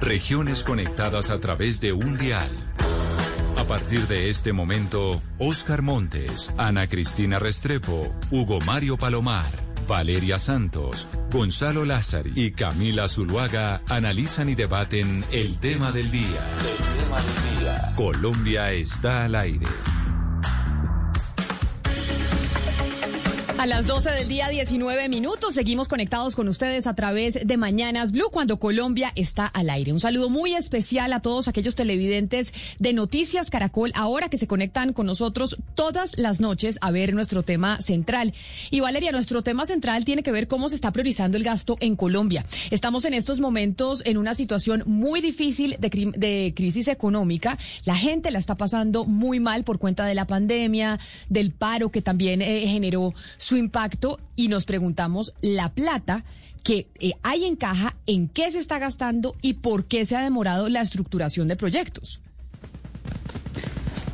Regiones conectadas a través de un dial. A partir de este momento, Oscar Montes, Ana Cristina Restrepo, Hugo Mario Palomar, Valeria Santos, Gonzalo Lázari y Camila Zuluaga analizan y debaten el tema del día. El tema del día. Colombia está al aire. A las 12 del día, 19 minutos, seguimos conectados con ustedes a través de Mañanas Blue cuando Colombia está al aire. Un saludo muy especial a todos aquellos televidentes de Noticias Caracol ahora que se conectan con nosotros todas las noches a ver nuestro tema central. Y Valeria, nuestro tema central tiene que ver cómo se está priorizando el gasto en Colombia. Estamos en estos momentos en una situación muy difícil de, de crisis económica. La gente la está pasando muy mal por cuenta de la pandemia, del paro que también eh, generó su impacto y nos preguntamos la plata que eh, hay en caja, en qué se está gastando y por qué se ha demorado la estructuración de proyectos.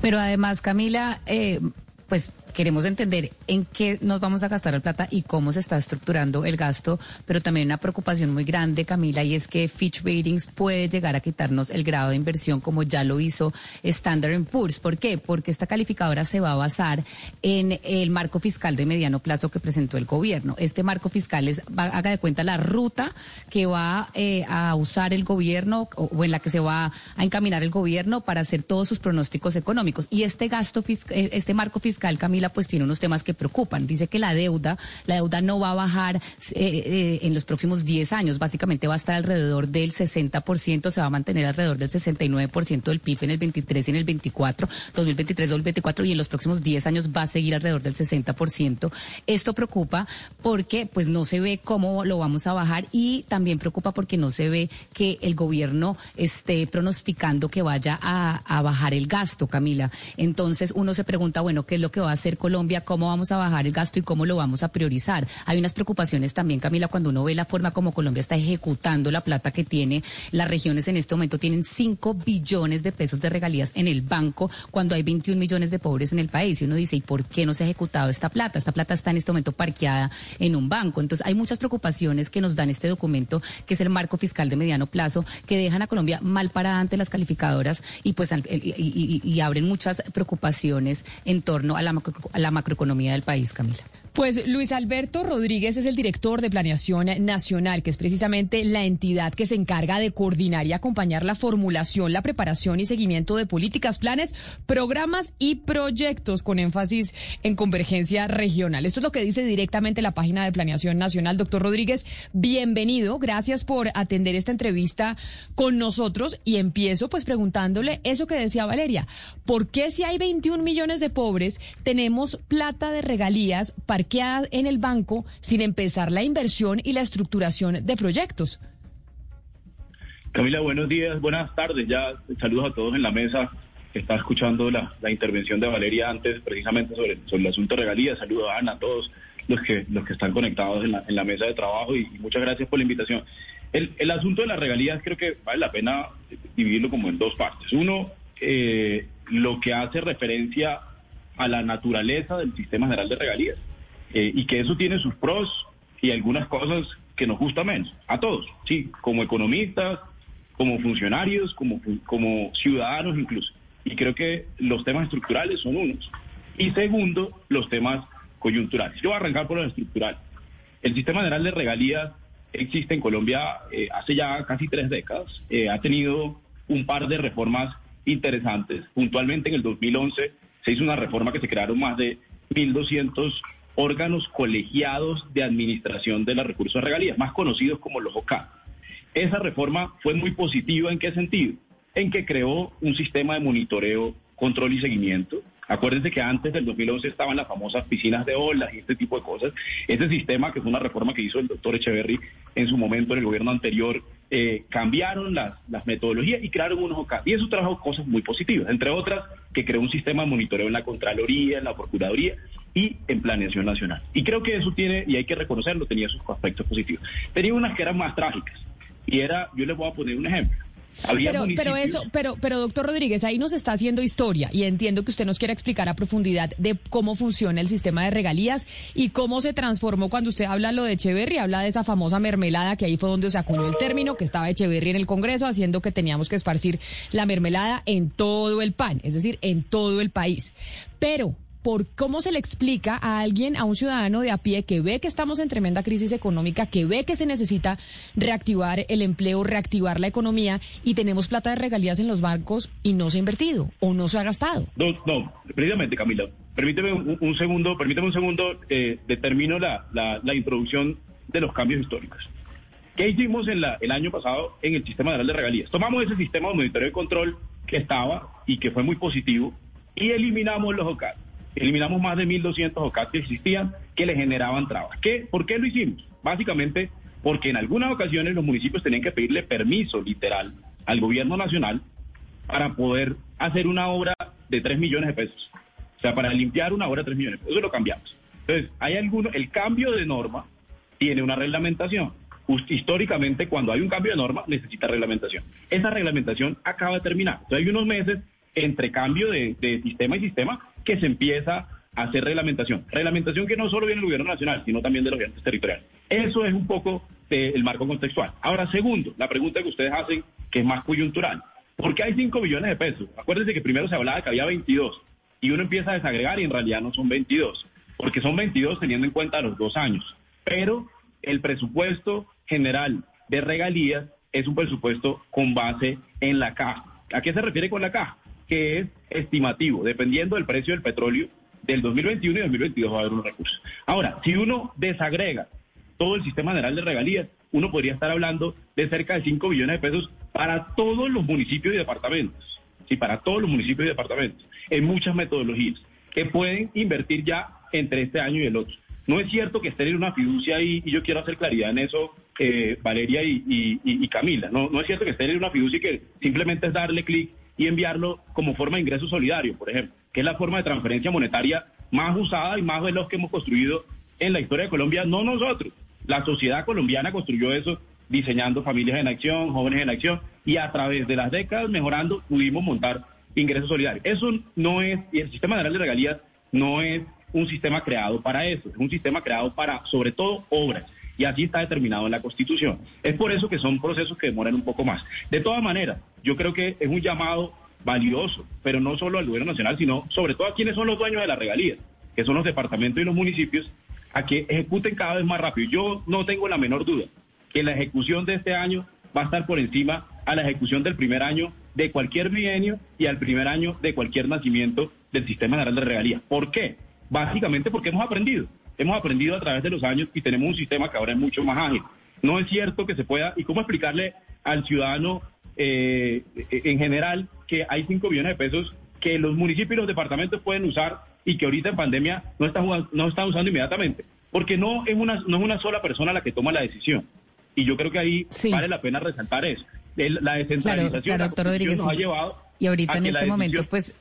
Pero además, Camila, eh, pues queremos entender en qué nos vamos a gastar la plata y cómo se está estructurando el gasto, pero también una preocupación muy grande, Camila, y es que Fitch Ratings puede llegar a quitarnos el grado de inversión como ya lo hizo Standard Poor's. ¿Por qué? Porque esta calificadora se va a basar en el marco fiscal de mediano plazo que presentó el gobierno. Este marco fiscal es, haga de cuenta la ruta que va eh, a usar el gobierno o, en la que se va a encaminar el gobierno para hacer todos sus pronósticos económicos. Y este gasto, eh, este marco fiscal, Camila, pues tiene unos temas que preocupan. Dice que la deuda, la deuda no va a bajar eh, eh, en los próximos 10 años, básicamente va a estar alrededor del 60%, se va a mantener alrededor del 69% del PIB en el 23 y en el 24, 2023, 2024 y en los próximos 10 años va a seguir alrededor del 60%. Esto preocupa porque pues no se ve cómo lo vamos a bajar y también preocupa porque no se ve que el gobierno esté pronosticando que vaya a, a bajar el gasto, Camila. Entonces uno se pregunta, bueno, ¿qué es lo que va a hacer Colombia, cómo vamos a bajar el gasto y cómo lo vamos a priorizar. Hay unas preocupaciones también, Camila, cuando uno ve la forma como Colombia está ejecutando la plata que tiene. Las regiones en este momento tienen 5 billones de pesos de regalías en el banco cuando hay 21 millones de pobres en el país. Y uno dice, ¿y por qué no se ha ejecutado esta plata? Esta plata está en este momento parqueada en un banco. Entonces, hay muchas preocupaciones que nos dan este documento, que es el marco fiscal de mediano plazo, que dejan a Colombia mal parada ante las calificadoras y pues y abren muchas preocupaciones en torno a la a la macroeconomía del país, Camila. Pues Luis Alberto Rodríguez es el director de Planeación Nacional, que es precisamente la entidad que se encarga de coordinar y acompañar la formulación, la preparación y seguimiento de políticas, planes, programas y proyectos con énfasis en convergencia regional. Esto es lo que dice directamente la página de Planeación Nacional. Doctor Rodríguez, bienvenido. Gracias por atender esta entrevista con nosotros y empiezo pues preguntándole eso que decía Valeria. ¿Por qué si hay 21 millones de pobres tenemos plata de regalías para en el banco sin empezar la inversión y la estructuración de proyectos. Camila, buenos días, buenas tardes. Ya saludos a todos en la mesa que está escuchando la, intervención de Valeria antes precisamente sobre, sobre el asunto de regalías. Saludos a Ana, a todos los que, los que están conectados en la, mesa de trabajo y, muchas gracias por la invitación. El, el, asunto de las regalías creo que vale la pena dividirlo como en dos partes. Uno, eh, lo que hace referencia a la naturaleza del sistema general de regalías. Eh, y que eso tiene sus pros y algunas cosas que nos gusta menos, a todos, sí, como economistas, como funcionarios, como, como ciudadanos incluso. Y creo que los temas estructurales son unos. Y segundo, los temas coyunturales. Yo voy a arrancar por lo estructural. El sistema general de regalías existe en Colombia eh, hace ya casi tres décadas. Eh, ha tenido un par de reformas interesantes. Puntualmente en el 2011 se hizo una reforma que se crearon más de 1.200 órganos colegiados de administración de los recursos de regalías, más conocidos como los OCA. Esa reforma fue muy positiva en qué sentido? En que creó un sistema de monitoreo, control y seguimiento. Acuérdense que antes del 2011 estaban las famosas piscinas de olas y este tipo de cosas. Ese sistema, que fue una reforma que hizo el doctor Echeverry en su momento en el gobierno anterior, eh, cambiaron las, las, metodologías y crearon unos OCA. Y eso trajo cosas muy positivas, entre otras que creó un sistema de monitoreo en la Contraloría, en la Procuraduría y en Planeación Nacional. Y creo que eso tiene, y hay que reconocerlo, tenía sus aspectos positivos. Tenía unas que eran más trágicas. Y era, yo les voy a poner un ejemplo. pero, pero eso, pero, pero doctor Rodríguez, ahí nos está haciendo historia y entiendo que usted nos quiera explicar a profundidad de cómo funciona el sistema de regalías y cómo se transformó cuando usted habla lo de Echeverry, habla de esa famosa mermelada que ahí fue donde se acuñó el término, que estaba Echeverry en el Congreso haciendo que teníamos que esparcir la mermelada en todo el pan, es decir, en todo el país. Pero por cómo se le explica a alguien, a un ciudadano de a pie que ve que estamos en tremenda crisis económica, que ve que se necesita reactivar el empleo, reactivar la economía y tenemos plata de regalías en los bancos y no se ha invertido o no se ha gastado. No, no, precisamente Camila, permíteme un, segundo, permíteme un segundo, eh, determino la, introducción de los cambios históricos. ¿Qué hicimos en la, el año pasado en el sistema general de regalías? Tomamos ese sistema de monitoreo y control que estaba y que fue muy positivo y eliminamos los OCAD eliminamos más de 1.200 OCAT que existían que le generaban trabas. ¿Qué? ¿Por qué lo hicimos? Básicamente porque en algunas ocasiones los municipios tenían que pedirle permiso literal al gobierno nacional para poder hacer una obra de 3 millones de pesos. O sea, para limpiar una obra de 3 millones. Eso lo cambiamos. Entonces, hay alguno, el cambio de norma tiene una reglamentación. Históricamente, cuando hay un cambio de norma, necesita reglamentación. Esa reglamentación acaba de terminar. Entonces, hay unos meses entre cambio de, de sistema y sistema que se empieza a hacer reglamentación. Reglamentación que no solo viene del gobierno nacional, sino también de los gobiernos territoriales. Eso es un poco el marco contextual. Ahora, segundo, la pregunta que ustedes hacen, que es más coyuntural. ¿Por qué hay 5 billones de pesos? Acuérdense que primero se hablaba que había 22 y uno empieza a desagregar y en realidad no son 22, porque son 22 teniendo en cuenta los dos años. Pero el presupuesto general de regalías es un presupuesto con base en la caja. ¿A qué se refiere con la caja? Que es estimativo, dependiendo del precio del petróleo del 2021 y 2022 va a haber unos recursos. Ahora, si uno desagrega todo el sistema general de regalías, uno podría estar hablando de cerca de 5 billones de pesos para todos los municipios y departamentos. Sí, para todos los municipios y departamentos, en muchas metodologías, que pueden invertir ya entre este año y el otro. No es cierto que estén en una fiducia ahí, y yo quiero hacer claridad en eso, eh, Valeria y, Camila. No, no es cierto que estén en una fiducia y que simplemente es darle clic y enviarlo como forma de ingreso solidario, por ejemplo, que es la forma de transferencia monetaria más usada y más veloz que hemos construido en la historia de Colombia, no nosotros. La sociedad colombiana construyó eso diseñando familias en acción, jóvenes en acción, y a través de las décadas mejorando pudimos montar ingresos solidarios. Eso no es, y el sistema general de regalías no es un sistema creado para eso, es un sistema creado para, sobre todo, obras. Y así está determinado en la Constitución. Es por eso que son procesos que demoran un poco más. De todas maneras, yo creo que es un llamado valioso, pero no solo al gobierno nacional, sino sobre todo a quienes son los dueños de la regalía, que son los departamentos y los municipios, a que ejecuten cada vez más rápido. Yo no tengo la menor duda que la ejecución de este año va a estar por encima a la ejecución del primer año de cualquier bienio y al primer año de cualquier nacimiento del sistema general de regalía. ¿Por qué? Básicamente porque hemos aprendido. Hemos aprendido a través de los años y tenemos un sistema que ahora es mucho más ágil. No es cierto que se pueda, y cómo explicarle al ciudadano eh, en general que hay 5 billones de pesos que los municipios y los departamentos pueden usar y que ahorita en pandemia no están, no están usando inmediatamente. Porque no es, una, no es una sola persona la que toma la decisión. Y yo creo que ahí vale la pena resaltar eso. la descentralización nos ha llevado y ahorita en este momento, pues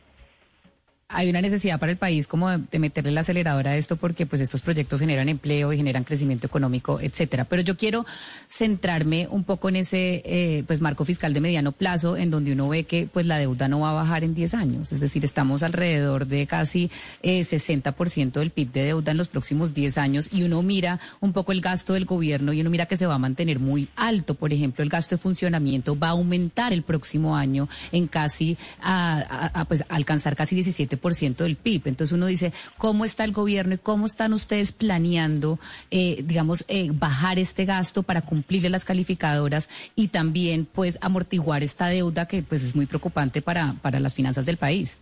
hay una necesidad para el país como de, meterle la aceleradora a esto porque pues estos proyectos generan empleo y generan crecimiento económico, etcétera. Pero yo quiero centrarme un poco en ese eh, pues marco fiscal de mediano plazo en donde uno ve que pues la deuda no va a bajar en 10 años, es decir, estamos alrededor de casi eh, 60% del PIB de deuda en los próximos 10 años y uno mira un poco el gasto del gobierno y uno mira que se va a mantener muy alto, por ejemplo, el gasto de funcionamiento va a aumentar el próximo año en casi a, pues alcanzar casi 17 ciento del PIB. Entonces uno dice, ¿cómo está el gobierno y cómo están ustedes planeando, eh, digamos, eh, bajar este gasto para cumplirle las calificadoras y también, pues, amortiguar esta deuda que, pues, es muy preocupante para, para las finanzas del país?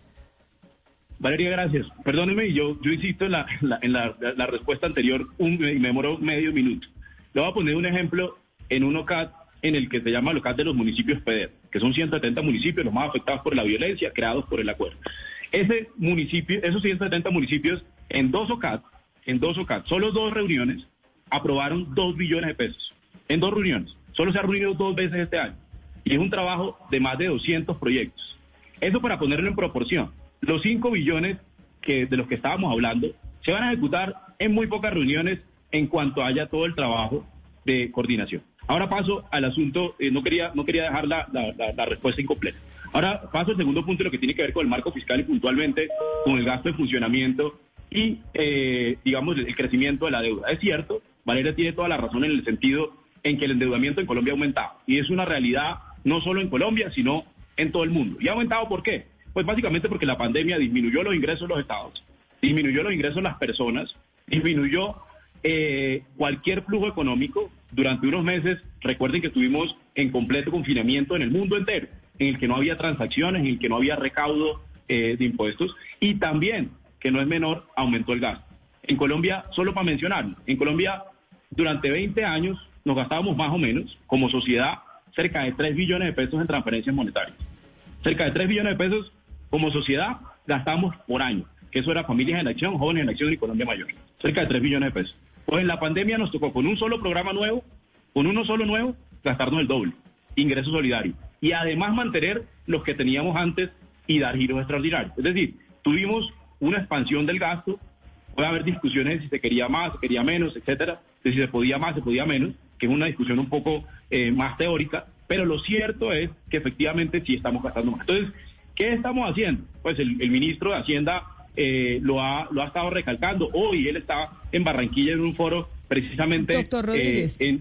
Valeria, gracias. Perdóneme, yo, yo insisto en la, en la, respuesta anterior un, me demoró medio minuto. Le voy a poner un ejemplo en un OCAT en el que se llama el OCAT de los municipios PEDER, que son 170 municipios los más afectados por la violencia, creados por el acuerdo. Ese municipio, esos 170 municipios, en dos OCAT, en dos OCAT, solo dos reuniones, aprobaron dos billones de pesos. En dos reuniones. Solo se ha reunido dos veces este año. Y es un trabajo de más de 200 proyectos. Eso para ponerlo en proporción. Los 5 billones que, de los que estábamos hablando se van a ejecutar en muy pocas reuniones en cuanto haya todo el trabajo de coordinación. Ahora paso al asunto, eh, no quería no quería dejar la, la, respuesta incompleta. Ahora paso al segundo punto, lo que tiene que ver con el marco fiscal y puntualmente con el gasto de funcionamiento y, eh, digamos, el crecimiento de la deuda. Es cierto, Valeria tiene toda la razón en el sentido en que el endeudamiento en Colombia ha aumentado. Y es una realidad no solo en Colombia, sino en todo el mundo. ¿Y ha aumentado por qué? Pues básicamente porque la pandemia disminuyó los ingresos de los estados, disminuyó los ingresos de las personas, disminuyó eh, cualquier flujo económico durante unos meses. Recuerden que estuvimos en completo confinamiento en el mundo entero, en el que no había transacciones, en el que no había recaudo eh, de impuestos y también, que no es menor, aumentó el gasto. En Colombia, solo para mencionarlo, en Colombia durante 20 años nos gastábamos más o menos como sociedad cerca de 3 billones de pesos en transferencias monetarias. Cerca de 3 billones de pesos como sociedad gastamos por año, que eso era Familias en Acción, Jóvenes en Acción y Colombia Mayor. Cerca de 3 billones de pesos. Pues en la pandemia nos tocó con un solo programa nuevo, con uno solo nuevo, gastarnos el doble, ingreso solidario. Y además mantener los que teníamos antes y dar giros extraordinarios. Es decir, tuvimos una expansión del gasto, puede haber discusiones de si se quería más, se quería menos, etcétera, de si se podía más, se podía menos, que es una discusión un poco eh, más teórica, pero lo cierto es que efectivamente sí estamos gastando más. Entonces, ¿qué estamos haciendo? Pues el ministro de Hacienda eh, lo, ha, lo ha estado recalcando. Hoy él está en Barranquilla en un foro precisamente Doctor Rodríguez, eh,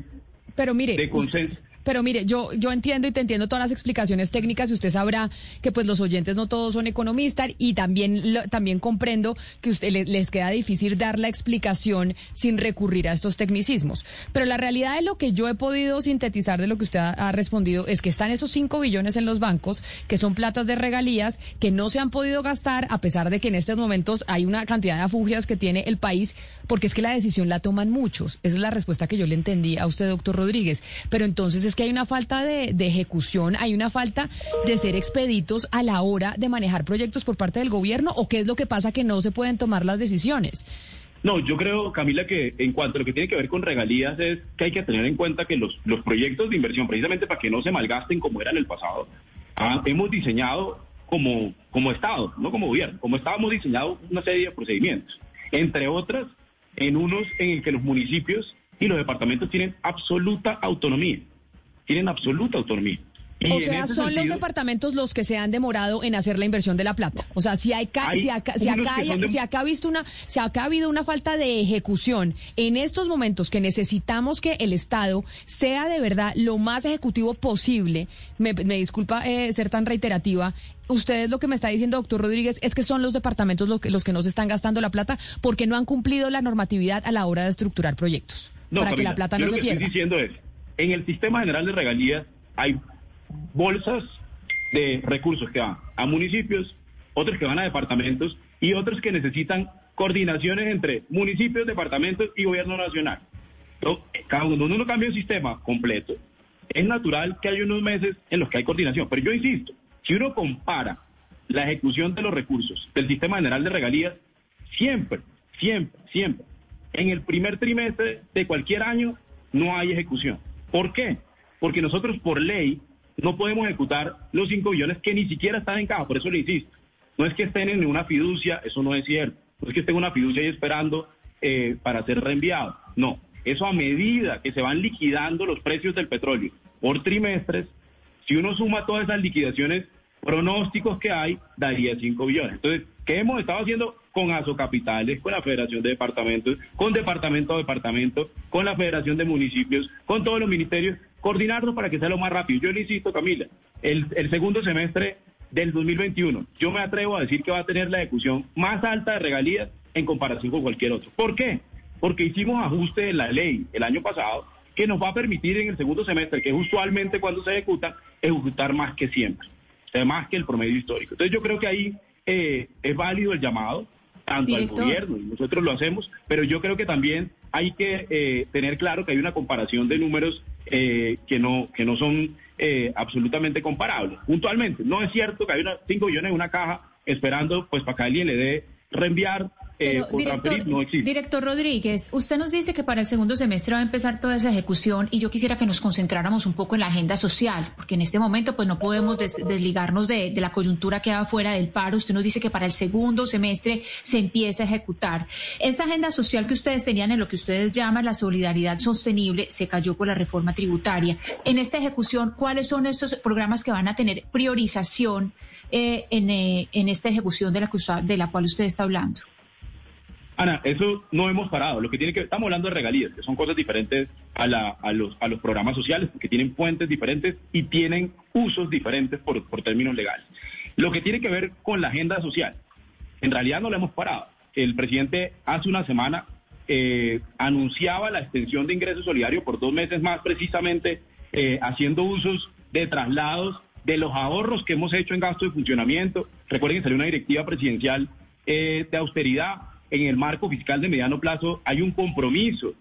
pero mire, de consenso. Pero mire, yo, yo entiendo y te entiendo todas las explicaciones técnicas y usted sabrá que pues los oyentes no todos son economistas y también, también comprendo que usted les queda difícil dar la explicación sin recurrir a estos tecnicismos. Pero la realidad de lo que yo he podido sintetizar de lo que usted ha, respondido es que están esos 5 billones en los bancos, que son platas de regalías, que no se han podido gastar a pesar de que en estos momentos hay una cantidad de afugias que tiene el país, porque es que la decisión la toman muchos. Esa es la respuesta que yo le entendí a usted, doctor Rodríguez. Pero entonces es que hay una falta de, ejecución, hay una falta de ser expeditos a la hora de manejar proyectos por parte del gobierno o qué es lo que pasa que no se pueden tomar las decisiones. No, yo creo, Camila, que en cuanto a lo que tiene que ver con regalías es que hay que tener en cuenta que los, proyectos de inversión, precisamente para que no se malgasten como era en el pasado, ah, hemos diseñado como, como Estado, no como gobierno, como Estado hemos diseñado una serie de procedimientos, entre otras en unos en el que los municipios y los departamentos tienen absoluta autonomía tienen absoluta autonomía. o sea, son los departamentos los que se han demorado en hacer la inversión de la plata. O sea, si hay, si acá, si acá, si acá ha visto una, si acá ha habido una falta de ejecución en estos momentos que necesitamos que el Estado sea de verdad lo más ejecutivo posible. Me, disculpa eh, ser tan reiterativa. Ustedes lo que me está diciendo, doctor Rodríguez, es que son los departamentos los que, los que no se están gastando la plata porque no han cumplido la normatividad a la hora de estructurar proyectos. para que la plata no se pierda. diciendo es en el sistema general de regalías hay bolsas de recursos que van a municipios, otros que van a departamentos y otros que necesitan coordinaciones entre municipios, departamentos y gobierno nacional. cuando uno cambia un sistema completo, es natural que haya unos meses en los que hay coordinación. Pero yo insisto, si uno compara la ejecución de los recursos del sistema general de regalías, siempre, siempre, siempre, en el primer trimestre de cualquier año no hay ejecución. ¿Por qué? Porque nosotros por ley no podemos ejecutar los 5 billones que ni siquiera están en caja, por eso le insisto. No es que estén en una fiducia, eso no es cierto. No es que estén en una fiducia y esperando eh, para ser reenviado. No, eso a medida que se van liquidando los precios del petróleo por trimestres, si uno suma todas esas liquidaciones, pronósticos que hay, daría 5 billones. Entonces, ¿qué hemos estado haciendo? con Capitales, con la Federación de Departamentos, con Departamento a Departamento, con la Federación de Municipios, con todos los ministerios, coordinarnos para que sea lo más rápido. Yo le insisto, Camila, el, segundo semestre del 2021, yo me atrevo a decir que va a tener la ejecución más alta de regalías en comparación con cualquier otro. ¿Por qué? Porque hicimos ajuste de la ley el año pasado que nos va a permitir en el segundo semestre, que es usualmente cuando se ejecuta, ejecutar más que siempre, más que el promedio histórico. Entonces yo creo que ahí eh, es válido el llamado tanto al gobierno, y nosotros lo hacemos, pero yo creo que también hay que eh, tener claro que hay una comparación de números eh, que no que no son eh, absolutamente comparables. Puntualmente, no es cierto que hay una, 5 billones en una caja esperando pues para que alguien le dé reenviar eh, director, Rodríguez, usted nos dice que para el segundo semestre va a empezar toda esa ejecución y yo quisiera que nos concentráramos un poco en la agenda social, porque en este momento pues no podemos desligarnos de, la coyuntura que va fuera del paro. Usted nos dice que para el segundo semestre se empieza a ejecutar. Esta agenda social que ustedes tenían en lo que ustedes llaman la solidaridad sostenible se cayó por la reforma tributaria. En esta ejecución, ¿cuáles son estos programas que van a tener priorización eh, en, eh, en esta ejecución de la, de la cual usted está hablando? Ana, eso no hemos parado. Lo que tiene que estamos hablando de regalías, que son cosas diferentes a, los, programas sociales, que tienen fuentes diferentes y tienen usos diferentes por, términos legales. Lo que tiene que ver con la agenda social, en realidad no lo hemos parado. El presidente hace una semana eh, anunciaba la extensión de ingresos solidarios por dos meses más, precisamente eh, haciendo usos de traslados de los ahorros que hemos hecho en gasto de funcionamiento. Recuerden que salió una directiva presidencial eh, de austeridad en el marco fiscal de mediano plazo hay un compromiso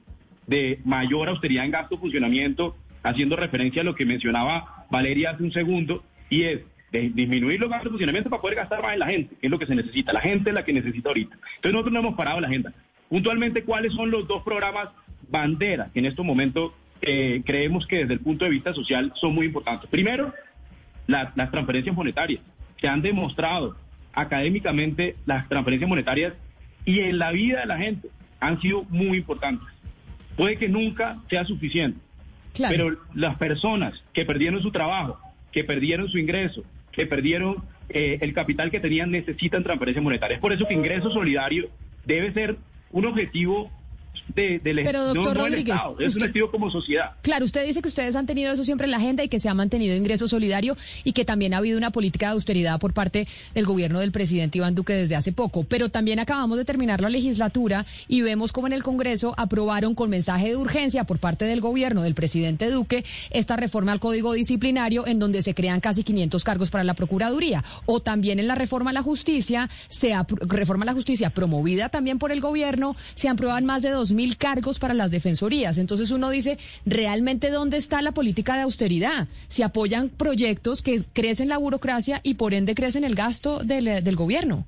de mayor austeridad en gasto funcionamiento, haciendo referencia a lo que mencionaba Valeria hace un segundo, y es disminuir los gastos de funcionamiento para poder gastar más en la gente, que es lo que se necesita. La gente es la que necesita ahorita. Entonces nosotros no hemos parado la agenda. Puntualmente, ¿cuáles son los dos programas bandera que en estos momentos eh, creemos que desde el punto de vista social son muy importantes? Primero, las transferencias monetarias. Se han demostrado académicamente las transferencias monetarias y en la vida de la gente han sido muy importantes. Puede que nunca sea suficiente, pero las personas que perdieron su trabajo, que perdieron su ingreso, que perdieron eh, el capital que tenían, necesitan transferencias monetarias. Es por eso que ingreso solidario debe ser un objetivo pero doctor Rodríguez, es un estilo como sociedad. Claro, usted dice que ustedes han tenido eso siempre en la agenda y que se ha mantenido ingreso solidario y que también ha habido una política de austeridad por parte del gobierno del presidente Iván Duque desde hace poco. Pero también acabamos de terminar la legislatura y vemos como en el Congreso aprobaron con mensaje de urgencia por parte del gobierno del presidente Duque esta reforma al Código Disciplinario en donde se crean casi 500 cargos para la Procuraduría. O también en la reforma a la justicia, se reforma a la justicia promovida también por el gobierno, se aprueban más de dos mil cargos para las defensorías. Entonces uno dice, ¿realmente dónde está la política de austeridad? Si apoyan proyectos que crecen la burocracia y por ende crecen el gasto del, del gobierno.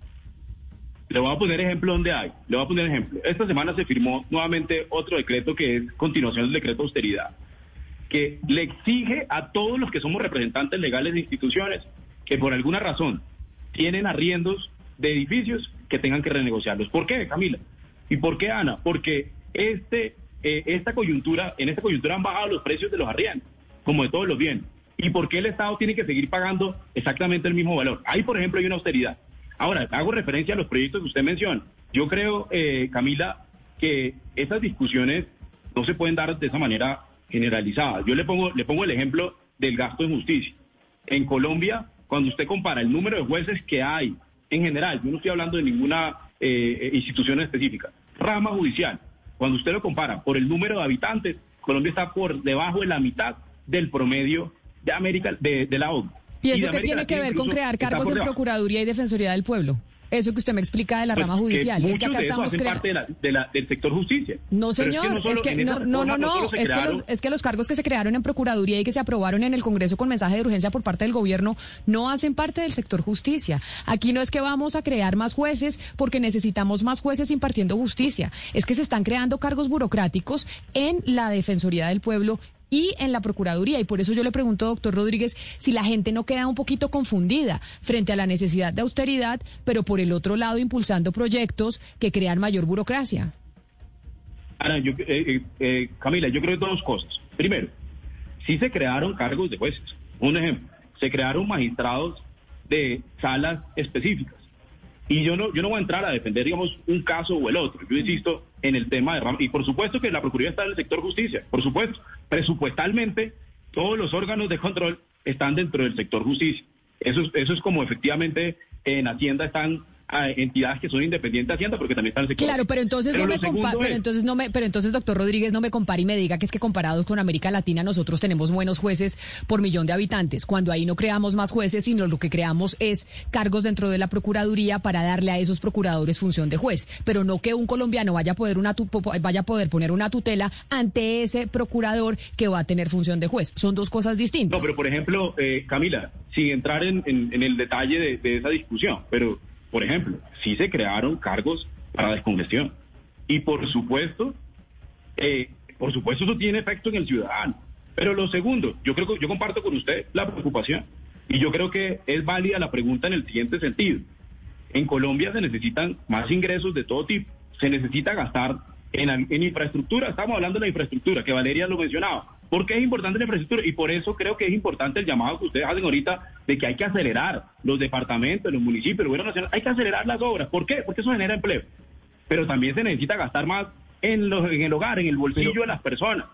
Le voy a poner ejemplo donde hay. Le voy a poner ejemplo. Esta semana se firmó nuevamente otro decreto que es continuación del decreto de austeridad, que le exige a todos los que somos representantes legales de instituciones que por alguna razón tienen arriendos de edificios que tengan que renegociarlos. ¿Por qué, Camila? ¿Y por qué, Ana? Porque este, eh, esta coyuntura, en esta coyuntura han bajado los precios de los arriendos, como de todos los bienes. ¿Y por qué el Estado tiene que seguir pagando exactamente el mismo valor? Ahí, por ejemplo, hay una austeridad. Ahora, hago referencia a los proyectos que usted menciona. Yo creo, eh, Camila, que esas discusiones no se pueden dar de esa manera generalizada. Yo le pongo, le pongo el ejemplo del gasto en justicia. En Colombia, cuando usted compara el número de jueces que hay en general, yo no estoy hablando de ninguna eh, institución específica, rama judicial, cuando usted lo compara por el número de habitantes, Colombia está por debajo de la mitad del promedio de América, de, la ONU. ¿Y eso qué tiene que ver con crear cargos en Procuraduría y Defensoría del Pueblo? Eso que usted me explica de la pues rama judicial. es que acá estamos parte del sector justicia. No, señor, es que, no, no, no, es, que los, es que los cargos que se crearon en Procuraduría y que se aprobaron en el Congreso con mensaje de urgencia por parte del gobierno no hacen parte del sector justicia. Aquí no es que vamos a crear más jueces porque necesitamos más jueces impartiendo justicia. Es que se están creando cargos burocráticos en la Defensoría del Pueblo y en la Procuraduría. Y por eso yo le pregunto, doctor Rodríguez, si la gente no queda un poquito confundida frente a la necesidad de austeridad, pero por el otro lado impulsando proyectos que crean mayor burocracia. Ana, yo, eh, eh, eh, Camila, yo creo dos cosas. Primero, sí se crearon cargos de jueces. Un ejemplo, se crearon magistrados de salas específicas. Y yo no, yo no voy a entrar a defender, digamos, un caso o el otro. Yo insisto en el tema de Y por supuesto que la Procuraduría está en el sector justicia, por supuesto. Presupuestalmente, todos los órganos de control están dentro del sector justicia. Eso, eso es como efectivamente en Hacienda están a entidades que son independientes de Hacienda porque también están en el sector. Claro, pero entonces no me pero entonces no me, pero entonces doctor Rodríguez no me compare y me diga que es que comparados con América Latina nosotros tenemos buenos jueces por millón de habitantes, cuando ahí no creamos más jueces, sino lo que creamos es cargos dentro de la procuraduría para darle a esos procuradores función de juez, pero no que un colombiano vaya a poder una vaya a poder poner una tutela ante ese procurador que va a tener función de juez. Son dos cosas distintas. No, pero por ejemplo, eh, Camila, sin entrar en, el detalle de, de esa discusión, pero por ejemplo, sí se crearon cargos para descongestión. Y por supuesto, eh, por supuesto eso tiene efecto en el ciudadano. Pero lo segundo, yo creo que yo comparto con usted la preocupación y yo creo que es válida la pregunta en el siguiente sentido. En Colombia se necesitan más ingresos de todo tipo. Se necesita gastar en, en infraestructura. Estamos hablando de la infraestructura, que Valeria lo mencionaba. ¿Por qué es importante la infraestructura? Y por eso creo que es importante el llamado que ustedes hacen ahorita de que hay que acelerar los departamentos, los municipios, el gobierno nacional. Hay que acelerar las obras. ¿Por qué? Porque eso genera empleo. Pero también se necesita gastar más en, los, en el hogar, en el bolsillo de las personas.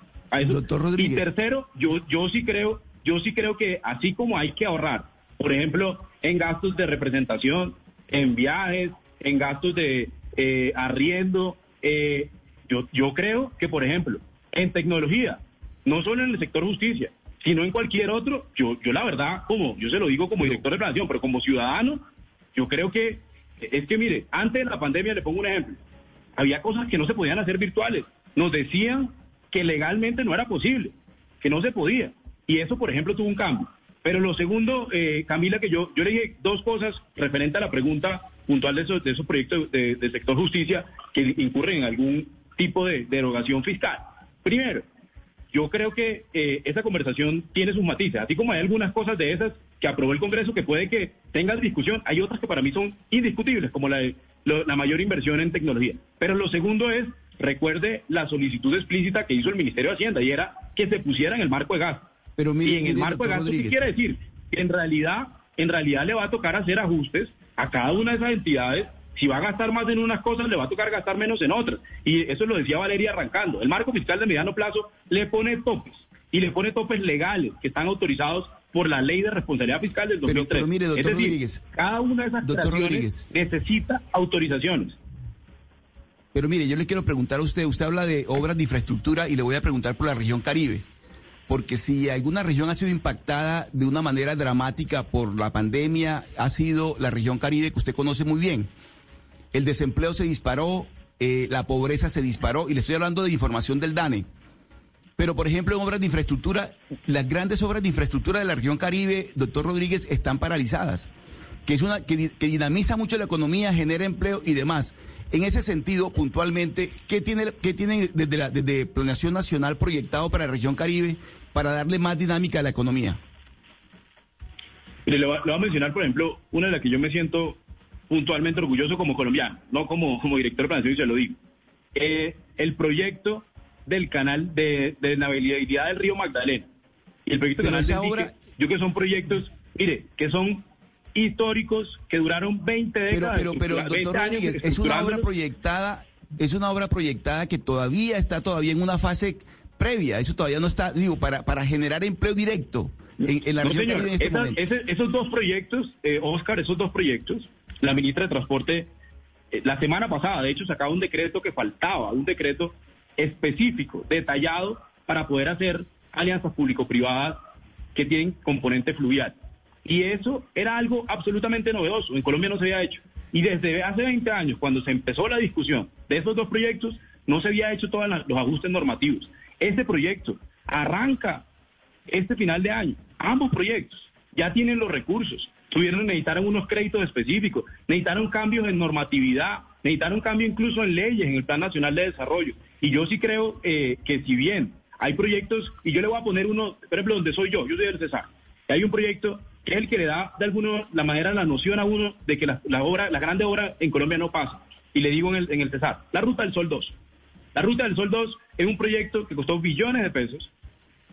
Doctor Rodríguez. Y tercero, yo, yo sí creo, yo sí creo que así como hay que ahorrar, por ejemplo, en gastos de representación, en viajes, en gastos de eh, arriendo, eh, yo, yo creo que, por ejemplo, en tecnología, no solo en el sector justicia, sino en cualquier otro, yo, yo la verdad, como yo se lo digo como director de planación, pero como ciudadano, yo creo que es que mire, antes de la pandemia le pongo un ejemplo, había cosas que no se podían hacer virtuales, nos decían que legalmente no era posible, que no se podía, y eso por ejemplo tuvo un cambio. Pero lo segundo, eh, Camila, que yo, yo le dije dos cosas referente a la pregunta puntual de esos, de esos proyectos de, del sector justicia que incurren en algún tipo de derogación fiscal. Primero, yo creo que eh, esa conversación tiene sus matices, así como hay algunas cosas de esas que aprobó el Congreso que puede que tengan discusión, hay otras que para mí son indiscutibles, como la, de, la mayor inversión en tecnología. Pero lo segundo es, recuerde la solicitud explícita que hizo el Ministerio de Hacienda y era que se pusiera en el marco de gasto. Pero y en el marco de gasto, ¿qué quiere decir? Que en realidad, en realidad le va a tocar hacer ajustes a cada una de esas entidades si va a gastar más en unas cosas, le va a tocar gastar menos en otras. Y eso lo decía Valeria arrancando. El marco fiscal de mediano plazo le pone topes y le pone topes legales que están autorizados por la ley de responsabilidad fiscal del 2003. Pero, mire, doctor es decir, Rodríguez. Cada una de esas Rodríguez. necesita autorizaciones. Pero mire, yo le quiero preguntar a usted, usted habla de obras de infraestructura y le voy a preguntar por la región Caribe. Porque si alguna región ha sido impactada de una manera dramática por la pandemia, ha sido la región Caribe que usted conoce muy bien el desempleo se disparó, eh, la pobreza se disparó, y le estoy hablando de información del DANE. Pero, por ejemplo, en obras de infraestructura, las grandes obras de infraestructura de la región Caribe, doctor Rodríguez, están paralizadas, que, es una, que, dinamiza mucho la economía, genera empleo y demás. En ese sentido, puntualmente, ¿qué tiene, qué tiene desde, desde Planeación Nacional proyectado para la región Caribe para darle más dinámica a la economía? le voy a mencionar, por ejemplo, una de las que yo me siento puntualmente orgulloso como colombiano, no como, como director y se lo digo. Eh, el proyecto del canal de, de, navegabilidad del río Magdalena y el proyecto del canal de obra... yo que son proyectos, mire, que son históricos, que duraron 20 décadas. Pero, pero, pero doctor Rodríguez, es una obra proyectada, es una obra proyectada que todavía está todavía en una fase previa, eso todavía no está, digo, para, para generar empleo directo en, la región en este momento. esos dos proyectos, eh, Oscar, esos dos proyectos, la ministra de Transporte eh, la semana pasada, de hecho, sacaba un decreto que faltaba, un decreto específico, detallado, para poder hacer alianzas público-privadas que tienen componente fluvial. Y eso era algo absolutamente novedoso, en Colombia no se había hecho. Y desde hace 20 años, cuando se empezó la discusión de esos dos proyectos, no se había hecho todos los ajustes normativos. Este proyecto arranca este final de año. Ambos proyectos ya tienen los recursos, tuvieron, necesitaron unos créditos específicos, necesitaron cambios en normatividad, necesitaron cambio incluso en leyes, en el Plan Nacional de Desarrollo. Y yo sí creo eh, que si bien hay proyectos, y yo le voy a poner uno, por ejemplo, donde soy yo, yo soy del Cesar, y hay un proyecto que es el que le da de alguna la manera la noción a uno de que la, la obra, la grande obra en Colombia no pasa. Y le digo en el, en el Cesar, la Ruta del Sol 2. La Ruta del Sol 2 es un proyecto que costó billones de pesos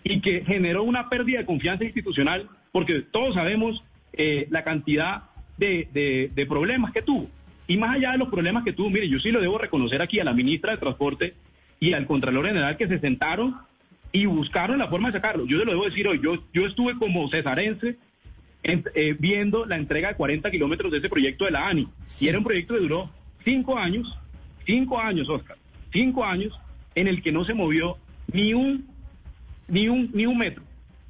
y que generó una pérdida de confianza institucional porque todos sabemos eh, la cantidad de, de, problemas que tuvo. Y más allá de los problemas que tuvo, mire, yo sí lo debo reconocer aquí a la ministra de Transporte y al Contralor General que se sentaron y buscaron la forma de sacarlo. Yo se lo debo decir hoy, yo, yo estuve como cesarense eh, viendo la entrega de 40 kilómetros de ese proyecto de la ANI. Y era un proyecto que duró cinco años, cinco años, Oscar, cinco años en el que no se movió ni un, ni un, ni un metro.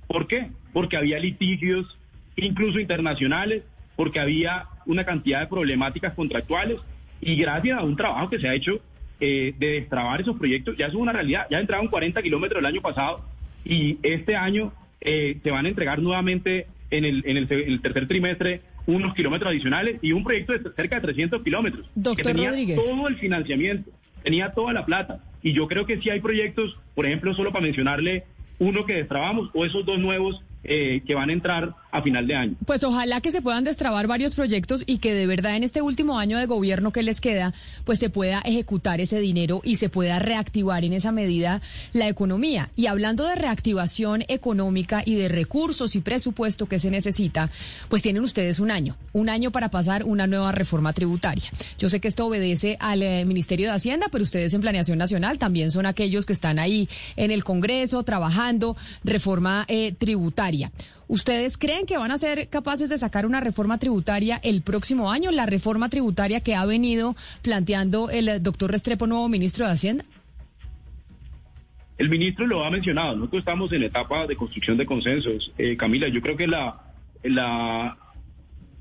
¿Por qué? Porque había litigios, incluso internacionales, porque había una cantidad de problemáticas contractuales y gracias a un trabajo que se ha hecho eh, de destrabar esos proyectos, ya es una realidad. Ya entraron 40 kilómetros el año pasado y este año eh, se van a entregar nuevamente en el, en el, tercer trimestre unos kilómetros adicionales y un proyecto de cerca de 300 kilómetros. Doctor que tenía Rodríguez. todo el financiamiento, tenía toda la plata. Y yo creo que sí hay proyectos, por ejemplo, solo para mencionarle uno que destrabamos o esos dos nuevos eh, que van a entrar a final de año. Pues ojalá que se puedan destrabar varios proyectos y que de verdad en este último año de gobierno que les queda, pues se pueda ejecutar ese dinero y se pueda reactivar en esa medida la economía. Y hablando de reactivación económica y de recursos y presupuesto que se necesita, pues tienen ustedes un año, un año para pasar una nueva reforma tributaria. Yo sé que esto obedece al eh, Ministerio de Hacienda, pero ustedes en Planeación Nacional también son aquellos que están ahí en el Congreso trabajando reforma eh, tributaria. ¿Ustedes creen que van a ser capaces de sacar una reforma tributaria el próximo año, la reforma tributaria que ha venido planteando el doctor Restrepo, nuevo ministro de Hacienda? El ministro lo ha mencionado, nosotros estamos en etapa de construcción de consensos. Eh, Camila, yo creo que la, la,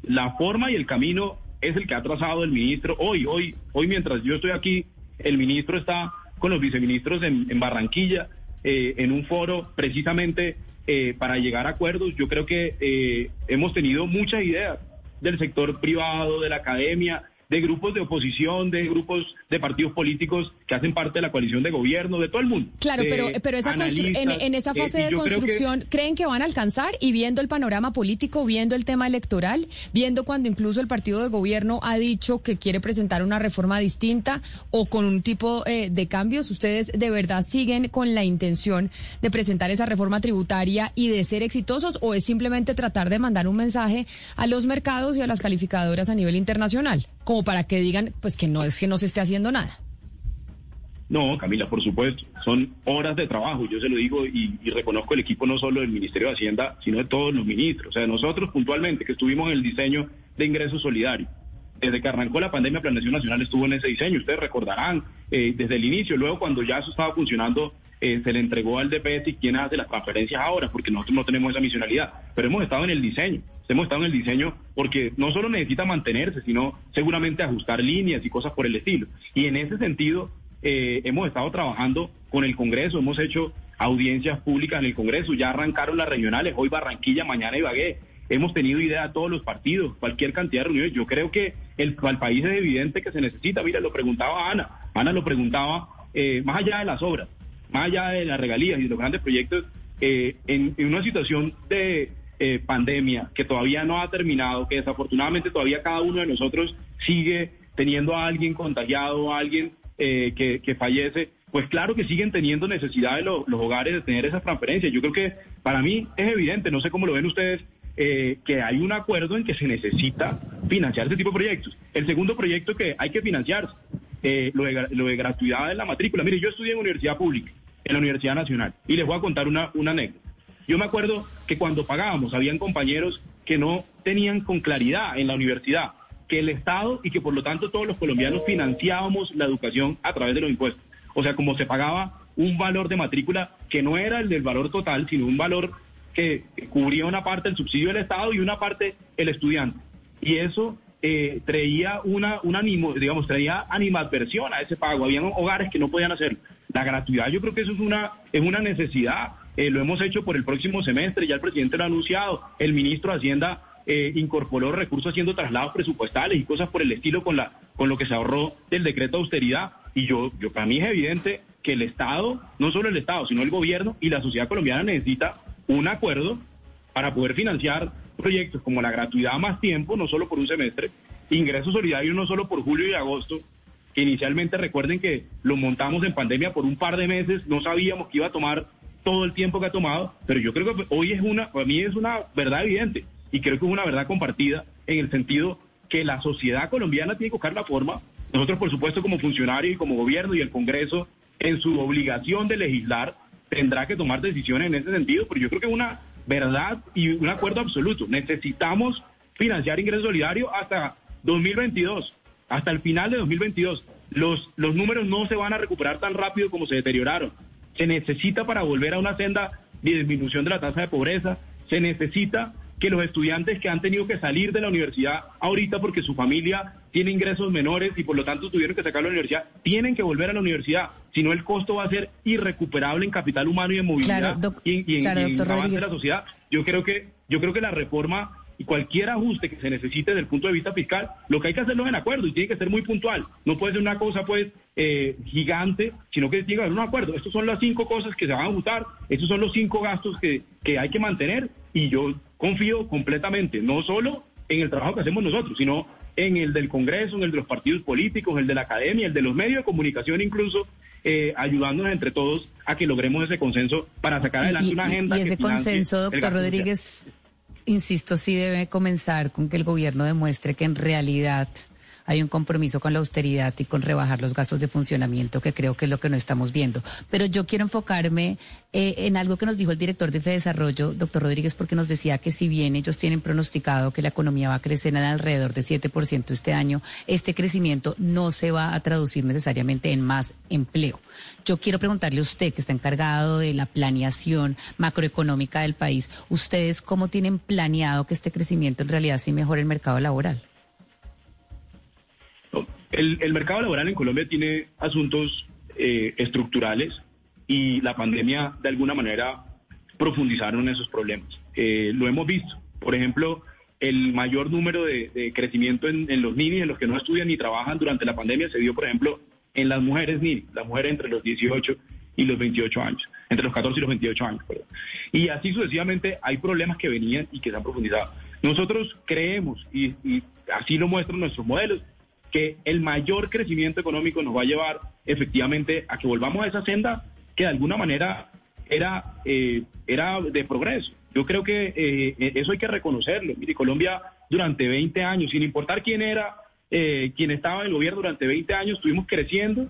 la forma y el camino es el que ha trazado el ministro. Hoy, hoy, hoy mientras yo estoy aquí, el ministro está con los viceministros en, en Barranquilla, eh, en un foro precisamente eh, para llegar a acuerdos. Yo creo que eh, hemos tenido muchas ideas del sector privado, de la academia, de grupos de oposición, de grupos de partidos políticos que hacen parte de la coalición de gobierno, de todo el mundo. Claro, pero, pero esa en, en, esa fase de construcción, que... ¿creen que van a alcanzar? Y viendo el panorama político, viendo el tema electoral, viendo cuando incluso el partido de gobierno ha dicho que quiere presentar una reforma distinta o con un tipo eh, de cambios, ¿ustedes de verdad siguen con la intención de presentar esa reforma tributaria y de ser exitosos o es simplemente tratar de mandar un mensaje a los mercados y a las calificadoras a nivel internacional? Como para que digan pues que no es que no se esté haciendo nada. No, Camila, por supuesto. Son horas de trabajo, yo se lo digo y, reconozco el equipo no solo del Ministerio de Hacienda, sino de todos los ministros. O sea, nosotros puntualmente que estuvimos en el diseño de ingresos solidarios. Desde que arrancó la pandemia, Planeación Nacional estuvo en ese diseño. Ustedes recordarán eh, desde el inicio, luego cuando ya eso estaba funcionando, eh, se le entregó al DPS y quién hace las transferencias ahora, porque nosotros no tenemos esa misionalidad. Pero hemos estado en el diseño hemos estado en el diseño porque no solo necesita mantenerse, sino seguramente ajustar líneas y cosas por el estilo. Y en ese sentido, eh, hemos estado trabajando con el Congreso, hemos hecho audiencias públicas en el Congreso, ya arrancaron las regionales, hoy Barranquilla, mañana Ibagué. Hemos tenido idea de todos los partidos, cualquier cantidad de reuniones. Yo creo que el, al país es evidente que se necesita. Mira, lo preguntaba Ana. Ana lo preguntaba eh, más allá de las obras, más allá de las regalías y de los grandes proyectos, eh, en, una situación de, eh, pandemia que todavía no ha terminado, que desafortunadamente todavía cada uno de nosotros sigue teniendo a alguien contagiado, a alguien eh, que, fallece, pues claro que siguen teniendo necesidad de los hogares de tener esas transferencias. Yo creo que para mí es evidente, no sé cómo lo ven ustedes, eh, que hay un acuerdo en que se necesita financiar este tipo de proyectos. El segundo proyecto que hay que financiar, eh, lo, de, lo de gratuidad de la matrícula. Mire, yo estudié en universidad pública, en la Universidad Nacional, y les voy a contar una, una anécdota. Yo me acuerdo que cuando pagábamos, habían compañeros que no tenían con claridad en la universidad que el Estado y que por lo tanto todos los colombianos financiábamos la educación a través de los impuestos. O sea, como se pagaba un valor de matrícula que no era el del valor total, sino un valor que cubría una parte del subsidio del Estado y una parte el estudiante. Y eso eh, traía una, una digamos, traía animadversión a ese pago. Habían hogares que no podían hacerlo. La gratuidad, yo creo que eso es una, es una necesidad eh, lo hemos hecho por el próximo semestre, ya el presidente lo ha anunciado, el ministro de Hacienda eh, incorporó recursos haciendo traslados presupuestales y cosas por el estilo con, la, con lo que se ahorró del decreto de austeridad. Y yo, yo, para mí es evidente que el Estado, no solo el Estado, sino el gobierno y la sociedad colombiana necesita un acuerdo para poder financiar proyectos como la gratuidad más tiempo, no solo por un semestre, ingresos solidarios no solo por julio y agosto, que inicialmente recuerden que lo montamos en pandemia por un par de meses, no sabíamos que iba a tomar todo el tiempo que ha tomado, pero yo creo que hoy es una, para mí es una verdad evidente y creo que es una verdad compartida en el sentido que la sociedad colombiana tiene que buscar la forma, nosotros por supuesto como funcionarios y como gobierno y el Congreso en su obligación de legislar tendrá que tomar decisiones en ese sentido, pero yo creo que es una verdad y un acuerdo absoluto. Necesitamos financiar ingreso solidario hasta 2022, hasta el final de 2022. Los, los números no se van a recuperar tan rápido como se deterioraron se necesita para volver a una senda de disminución de la tasa de pobreza, se necesita que los estudiantes que han tenido que salir de la universidad ahorita porque su familia tiene ingresos menores y por lo tanto tuvieron que sacar la universidad, tienen que volver a la universidad, si no el costo va a ser irrecuperable en capital humano y en movilidad y, en, avance de la sociedad. Yo creo que yo creo que la reforma y cualquier ajuste que se necesite desde el punto de vista fiscal, lo que hay que hacerlo es en acuerdo y tiene que ser muy puntual. No puede ser una cosa pues eh, gigante, sino que tiene que haber un acuerdo. Estas son las cinco cosas que se van a ajustar, estos son los cinco gastos que, que hay que mantener y yo confío completamente, no solo en el trabajo que hacemos nosotros, sino en el del Congreso, en el de los partidos políticos, en el de la academia, el de los medios de comunicación incluso, eh, ayudándonos entre todos a que logremos ese consenso para sacar adelante una agenda. Y, ese consenso, doctor Rodríguez, insisto, sí debe comenzar con que el gobierno demuestre que en realidad hay un compromiso con la austeridad y con rebajar los gastos de funcionamiento, que creo que es lo que no estamos viendo. Pero yo quiero enfocarme eh, en algo que nos dijo el director de Desarrollo, doctor Rodríguez, porque nos decía que si bien ellos tienen pronosticado que la economía va a crecer en alrededor de 7% este año, este crecimiento no se va a traducir necesariamente en más empleo. Yo quiero preguntarle a usted, que está encargado de la planeación macroeconómica del país, ¿ustedes cómo tienen planeado que este crecimiento en realidad sí mejore el mercado laboral? El, mercado laboral en Colombia tiene asuntos eh, estructurales y la pandemia de alguna manera profundizaron esos problemas. Eh, lo hemos visto. Por ejemplo, el mayor número de, crecimiento en, los niños, en los que no estudian ni trabajan durante la pandemia, se dio, por ejemplo, en las mujeres ni las mujeres entre los 18 y los 28 años, entre los 14 y los 28 años. Perdón. Y así sucesivamente hay problemas que venían y que se han profundizado. Nosotros creemos, y así lo muestran nuestros modelos, que el mayor crecimiento económico nos va a llevar efectivamente a que volvamos a esa senda que de alguna manera era, eh, era de progreso. Yo creo que eh, eso hay que reconocerlo. Mire, Colombia durante 20 años, sin importar quién era, eh, quien estaba en el gobierno durante 20 años, estuvimos creciendo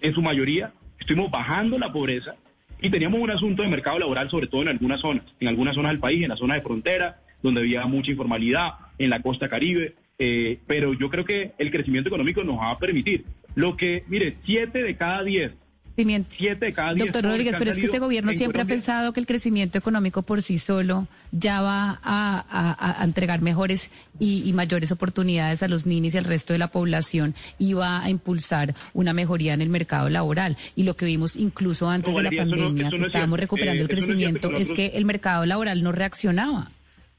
en su mayoría, estuvimos bajando la pobreza y teníamos un asunto de mercado laboral, sobre todo en algunas zonas, en algunas zonas del país, en la zona de frontera, donde había mucha informalidad, en la costa caribe, eh, pero yo creo que el crecimiento económico nos va a permitir. Lo que, mire, siete de cada diez Siete de cada. Doctor Rodríguez, pero es que este gobierno siempre ha pensado que el crecimiento económico por sí solo ya va a, entregar mejores y, mayores oportunidades a los niños y al resto de la población y va a impulsar una mejoría en el mercado laboral. Y lo que vimos incluso antes de la pandemia, que estábamos recuperando el eh, crecimiento, es, que el mercado laboral no reaccionaba.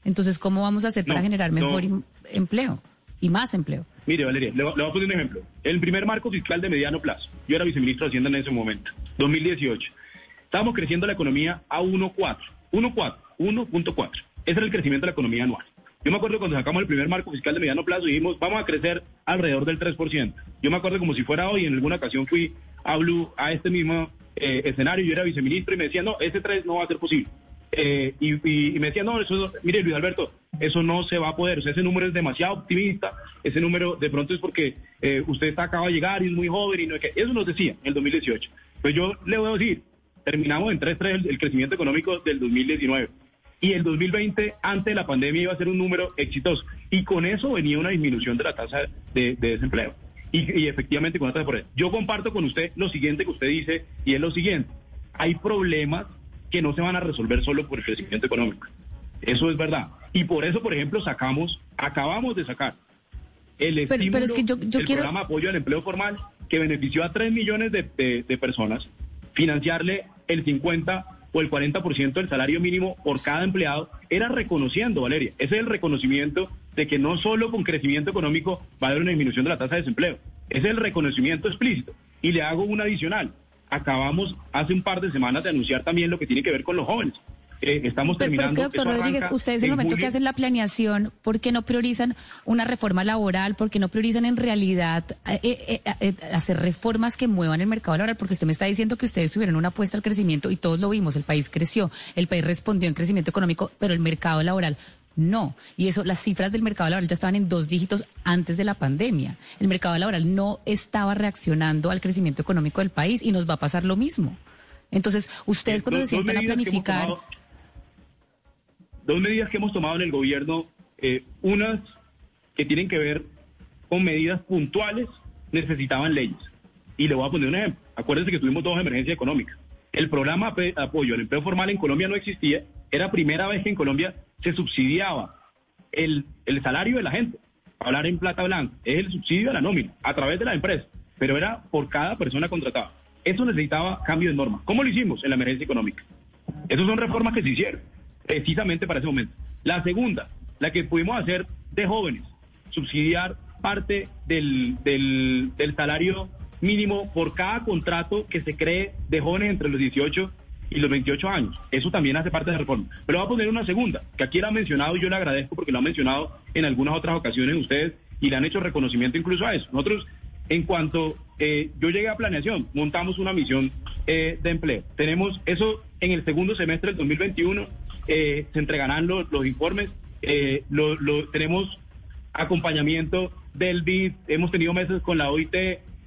Entonces, ¿cómo vamos a hacer para generar mejor empleo y más empleo? Mire, Valeria, le, voy a poner un ejemplo. El primer marco fiscal de mediano plazo, yo era viceministro de Hacienda en ese momento, 2018. Estábamos creciendo la economía a 1.4, 1.4, 1.4. Ese era el crecimiento de la economía anual. Yo me acuerdo cuando sacamos el primer marco fiscal de mediano plazo, dijimos, vamos a crecer alrededor del 3%. Yo me acuerdo como si fuera hoy, en alguna ocasión fui a Blue, a este mismo eh, escenario, yo era viceministro y me decía, no, ese 3 no va a ser posible. Eh, y, me decía, no, eso, mire Luis Alberto, eso no se va a poder, o sea, ese número es demasiado optimista, ese número de pronto es porque eh, usted está, acaba de llegar y es muy joven y no que, eso nos decía en el 2018. Pues yo le voy a decir, terminamos en 3.3 el, crecimiento económico del 2019 y el 2020 antes de la pandemia iba a ser un número exitoso. Y con eso venía una disminución de la tasa de, desempleo. Y, efectivamente con la tasa por Yo comparto con usted lo siguiente que usted dice y es lo siguiente, hay problemas que no se van a resolver solo por el crecimiento económico. Eso es verdad. Y por eso, por ejemplo, sacamos, acabamos de sacar el estímulo, el programa apoyo al empleo formal que benefició a 3 millones de, personas, financiarle el 50 o el 40% del salario mínimo por cada empleado, era reconociendo, Valeria, ese es el reconocimiento de que no solo con crecimiento económico va a haber una disminución de la tasa de desempleo, ese es el reconocimiento explícito. Y le hago un adicional, acabamos hace un par de semanas de anunciar también lo que tiene que ver con los jóvenes. Eh, estamos terminando. Pero, es que, doctor Rodríguez, ustedes en el momento que hacen la planeación, ¿por qué no priorizan una reforma laboral? ¿Por qué no priorizan en realidad eh, eh, hacer reformas que muevan el mercado laboral? Porque usted me está diciendo que ustedes tuvieron una apuesta al crecimiento y todos lo vimos, el país creció, el país respondió en crecimiento económico, pero el mercado laboral no, y eso, las cifras del mercado laboral ya estaban en dos dígitos antes de la pandemia. El mercado laboral no estaba reaccionando al crecimiento económico del país y nos va a pasar lo mismo. Entonces, ustedes cuando se sientan a planificar... dos medidas que hemos tomado en el gobierno, eh, unas que tienen que ver con medidas puntuales, necesitaban leyes. Y le voy a poner un ejemplo. Acuérdense que tuvimos dos emergencias económicas. El programa de apoyo al empleo formal en Colombia no existía. Era primera vez que en Colombia se subsidiaba el, el salario de la gente. Hablar en plata blanca es el subsidio de la nómina a través de la empresa, pero era por cada persona contratada. Eso necesitaba cambio de norma. ¿Cómo lo hicimos en la emergencia económica? Esas son reformas que se hicieron precisamente para ese momento. La segunda, la que pudimos hacer de jóvenes, subsidiar parte del, del, del salario mínimo por cada contrato que se cree de jóvenes entre los 18 y los 28 años. Eso también hace parte de la reforma. Pero voy a poner una segunda, que aquí la han mencionado y yo le agradezco porque lo han mencionado en algunas otras ocasiones ustedes y le han hecho reconocimiento incluso a eso. Nosotros, en cuanto eh, yo llegué a planeación, montamos una misión eh, de empleo. Tenemos eso en el segundo semestre del 2021, eh, se entregarán los, los informes, lo, lo, tenemos acompañamiento del BID, hemos tenido meses con la OIT,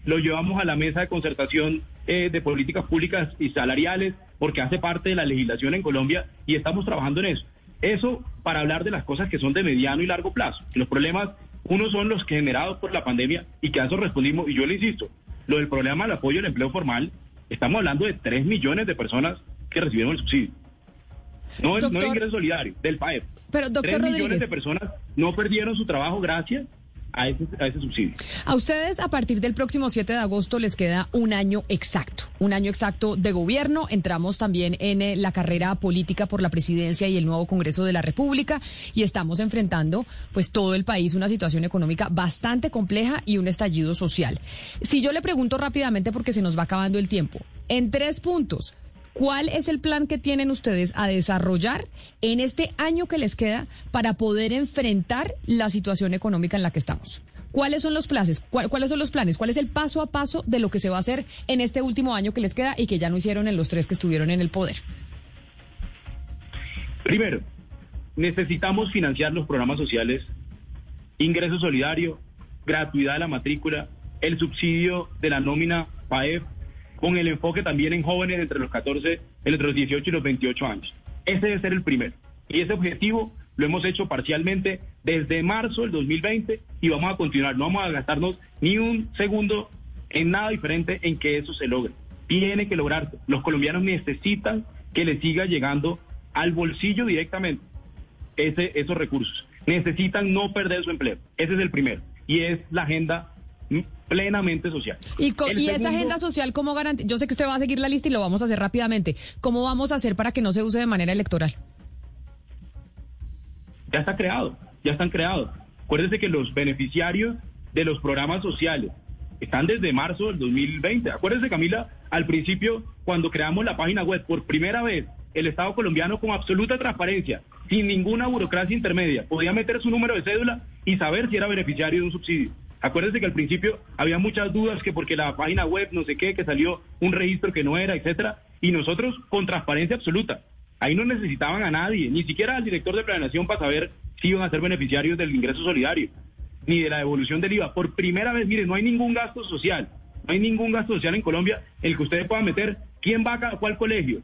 lo llevamos a la mesa de concertación de políticas públicas y salariales, porque hace parte de la legislación en Colombia y estamos trabajando en eso. Eso para hablar de las cosas que son de mediano y largo plazo. Los problemas, unos son los que generados por la pandemia y que a eso respondimos, y yo le insisto, lo del problema del apoyo al empleo formal, estamos hablando de 3 millones de personas que recibieron el subsidio. No, no de ingreso solidario, del PAEP. Pero, doctor 3 millones de personas no perdieron su trabajo gracias a ese, subsidio. A ustedes a partir del próximo 7 de agosto les queda un año exacto, un año exacto de gobierno. Entramos también en eh, la carrera política por la presidencia y el nuevo Congreso de la República y estamos enfrentando pues todo el país una situación económica bastante compleja y un estallido social. Si yo le pregunto rápidamente porque se nos va acabando el tiempo, en tres puntos, ¿Cuál es el plan que tienen ustedes a desarrollar en este año que les queda para poder enfrentar la situación económica en la que estamos? ¿Cuáles son los planes? ¿Cuáles son los planes? ¿Cuál es el paso a paso de lo que se va a hacer en este último año que les queda y que ya no hicieron en los tres que estuvieron en el poder? Primero, necesitamos financiar los programas sociales, ingreso solidario, gratuidad de la matrícula, el subsidio de la nómina PAEF con el enfoque también en jóvenes entre los 14, entre los 18 y los 28 años. Ese debe ser el primero. Y ese objetivo lo hemos hecho parcialmente desde marzo del 2020 y vamos a continuar. No vamos a gastarnos ni un segundo en nada diferente en que eso se logre. Tiene que lograrse. Los colombianos necesitan que les siga llegando al bolsillo directamente ese, esos recursos. Necesitan no perder su empleo. Ese es el primero. Y es la agenda plenamente social. ¿Y, esa agenda social cómo garantiza? Yo sé que usted va a seguir la lista y lo vamos a hacer rápidamente. ¿Cómo vamos a hacer para que no se use de manera electoral? Ya está creado, ya están creados. Acuérdense que los beneficiarios de los programas sociales están desde marzo del 2020. Acuérdense, Camila, al principio, cuando creamos la página web, por primera vez, el Estado colombiano con absoluta transparencia, sin ninguna burocracia intermedia, podía meter su número de cédula y saber si era beneficiario de un subsidio. Acuérdense que al principio había muchas dudas que porque la página web no sé qué, que salió un registro que no era, etcétera, y nosotros con transparencia absoluta. Ahí no necesitaban a nadie, ni siquiera al director de planeación para saber si iban a ser beneficiarios del ingreso solidario, ni de la devolución del IVA. Por primera vez, miren, no hay ningún gasto social, no hay ningún gasto social en Colombia en el que ustedes puedan meter quién va a cuál colegio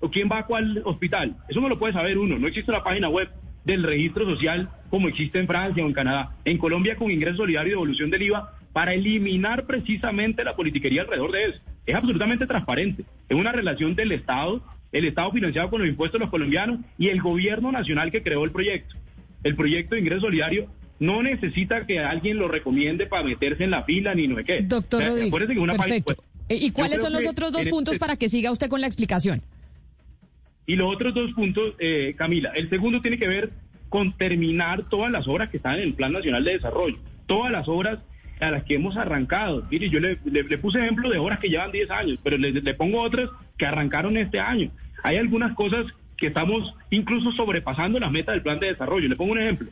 o quién va a cuál hospital. Eso no lo puede saber uno, no existe la página web del registro social como existe en Francia o en Canadá. En Colombia con ingreso solidario y devolución del IVA para eliminar precisamente la politiquería alrededor de eso. Es absolutamente transparente. Es una relación del Estado, el Estado financiado con los impuestos de los colombianos y el gobierno nacional que creó el proyecto. El proyecto de ingreso solidario no necesita que alguien lo recomiende para meterse en la fila ni no sé qué. Doctor Rodríguez, perfecto. ¿Y cuáles son los otros dos puntos este para que siga usted con la explicación? Y los otros dos puntos, eh, Camila, el segundo tiene que ver con terminar todas las obras que están en el Plan Nacional de Desarrollo, todas las obras a las que hemos arrancado. Mire, yo le, puse ejemplo de obras que llevan 10 años, pero le, pongo otras que arrancaron este año. Hay algunas cosas que estamos incluso sobrepasando las metas del plan de desarrollo. Le pongo un ejemplo.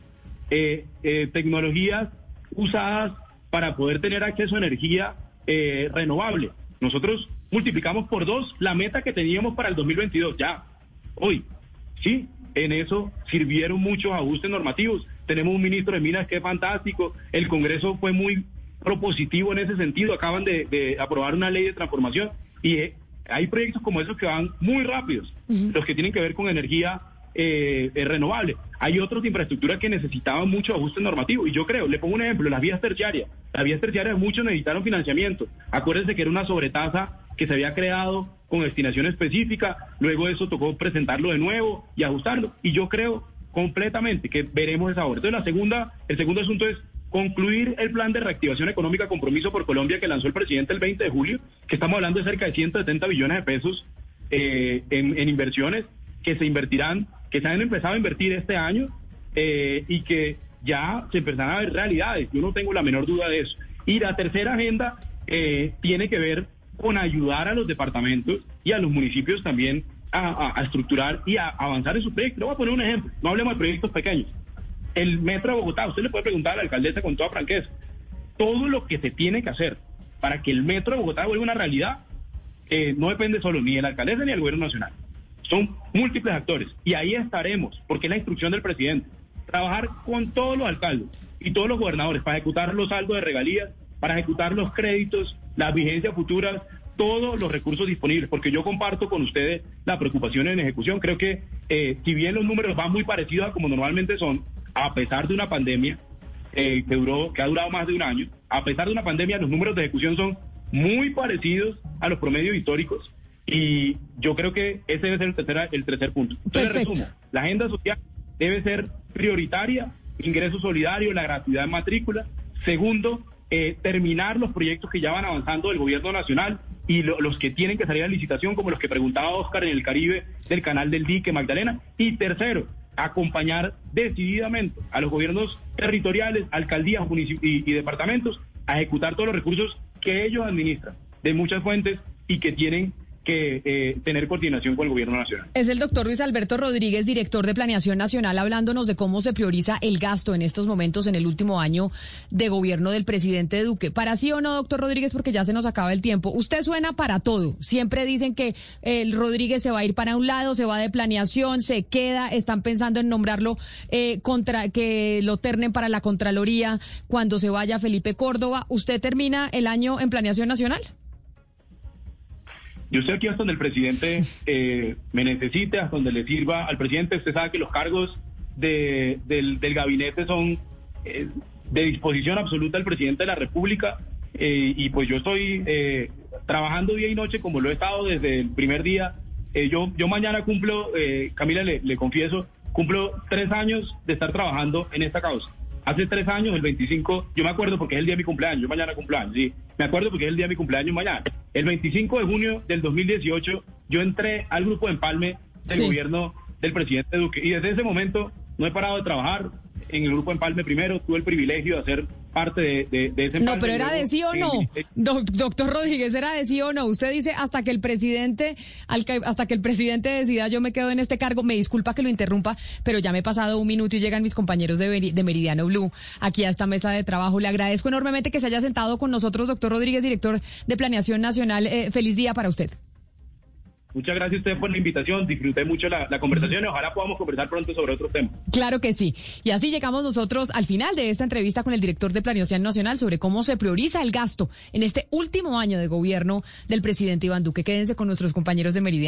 Eh, eh, tecnologías usadas para poder tener acceso a energía renovable. Nosotros multiplicamos por dos la meta que teníamos para el 2022 ya hoy. Sí, en eso sirvieron muchos ajustes normativos. Tenemos un ministro de Minas que es fantástico. El Congreso fue muy propositivo en ese sentido. Acaban de, aprobar una ley de transformación y eh, hay proyectos como esos que van muy rápidos, los que tienen que ver con energía eh, eh, renovable. Hay otros de infraestructura que necesitaban mucho ajuste normativo. Y yo creo, le pongo un ejemplo, las vías terciarias. Las vías terciarias muchos necesitaron financiamiento. Acuérdense que era una sobretasa que se había creado con destinación específica, luego eso tocó presentarlo de nuevo y ajustarlo. Y yo creo completamente que veremos esa obra. Entonces, la segunda, el segundo asunto es concluir el plan de reactivación económica compromiso por Colombia que lanzó el presidente el 20 de julio, que estamos hablando de cerca de 170 billones de pesos eh, en, inversiones que se invertirán, que se han empezado a invertir este año eh, y que ya se empiezan a ver realidades. Yo no tengo la menor duda de eso. Y la tercera agenda eh, tiene que ver con ayudar a los departamentos y a los municipios también a, estructurar y a avanzar en su proyecto. Le voy a poner un ejemplo. No hablemos de proyectos pequeños. El metro de Bogotá, usted le puede preguntar a la alcaldesa con toda franqueza, todo lo que se tiene que hacer para que el metro de Bogotá vuelva una realidad eh, no depende solo ni de la alcaldesa ni del gobierno nacional. Son múltiples actores y ahí estaremos, porque es la instrucción del presidente. Trabajar con todos los alcaldes y todos los gobernadores para ejecutar los saldos de regalías, para ejecutar los créditos, las vigencias futuras, todos los recursos disponibles, porque yo comparto con ustedes la preocupación en ejecución. Creo que eh, si bien los números van muy parecidos a como normalmente son, a pesar de una pandemia eh, que, duró, que ha durado más de un año, a pesar de una pandemia, los números de ejecución son muy parecidos a los promedios históricos y yo creo que ese debe ser el tercer, el tercer punto. Entonces, resumo, la agenda social debe ser prioritaria, ingreso solidario, la gratuidad de matrícula. Segundo, eh, terminar los proyectos que ya van avanzando del gobierno nacional y los que tienen que salir a licitación, como los que preguntaba Oscar en el Caribe del canal del dique Magdalena. Y tercero, acompañar decididamente a los gobiernos territoriales, alcaldías y, y departamentos a ejecutar todos los recursos que ellos administran de muchas fuentes y que tienen que eh, tener coordinación con el gobierno nacional. Es el doctor Luis Alberto Rodríguez, director de Planeación Nacional, hablándonos de cómo se prioriza el gasto en estos momentos en el último año de gobierno del presidente Duque. Para sí o no, doctor Rodríguez, porque ya se nos acaba el tiempo. Usted suena para todo. Siempre dicen que el Rodríguez se va a ir para un lado, se va de planeación, se queda, están pensando en nombrarlo eh, contra, que lo ternen para la Contraloría cuando se vaya Felipe Córdoba. ¿Usted termina el año en Planeación Nacional? Yo estoy aquí hasta donde el presidente eh, me necesite, hasta donde le sirva al presidente. Usted sabe que los cargos del, gabinete son eh, de disposición absoluta del presidente de la República eh, y pues yo estoy trabajando día y noche como lo he estado desde el primer día. yo, yo mañana cumplo, Camila, le, le confieso, cumplo tres años de estar trabajando en esta causa. Hace tres años, el 25, yo me acuerdo porque es el día de mi cumpleaños, yo mañana cumpleaños, sí, me acuerdo porque es el día de mi cumpleaños mañana. El 25 de junio del 2018, yo entré al grupo de empalme del gobierno del presidente Duque. Y desde ese momento no he parado de trabajar, en el grupo Empalme primero, tuve el privilegio de hacer parte de, ese No, pero era de sí o no. doctor Rodríguez, era de sí o no. Usted dice hasta que el presidente, hasta que el presidente decida yo me quedo en este cargo. Me disculpa que lo interrumpa, pero ya me he pasado un minuto y llegan mis compañeros de, Meridiano Blue aquí a esta mesa de trabajo. Le agradezco enormemente que se haya sentado con nosotros, doctor Rodríguez, director de Planeación Nacional. Eh, feliz día para usted. Muchas gracias a ustedes por la invitación. Disfruté mucho la, conversación y ojalá podamos conversar pronto sobre otros temas. Claro que sí. Y así llegamos nosotros al final de esta entrevista con el director de Planeación Nacional sobre cómo se prioriza el gasto en este último año de gobierno del presidente Iván Duque. Quédense con nuestros compañeros de Meridiano.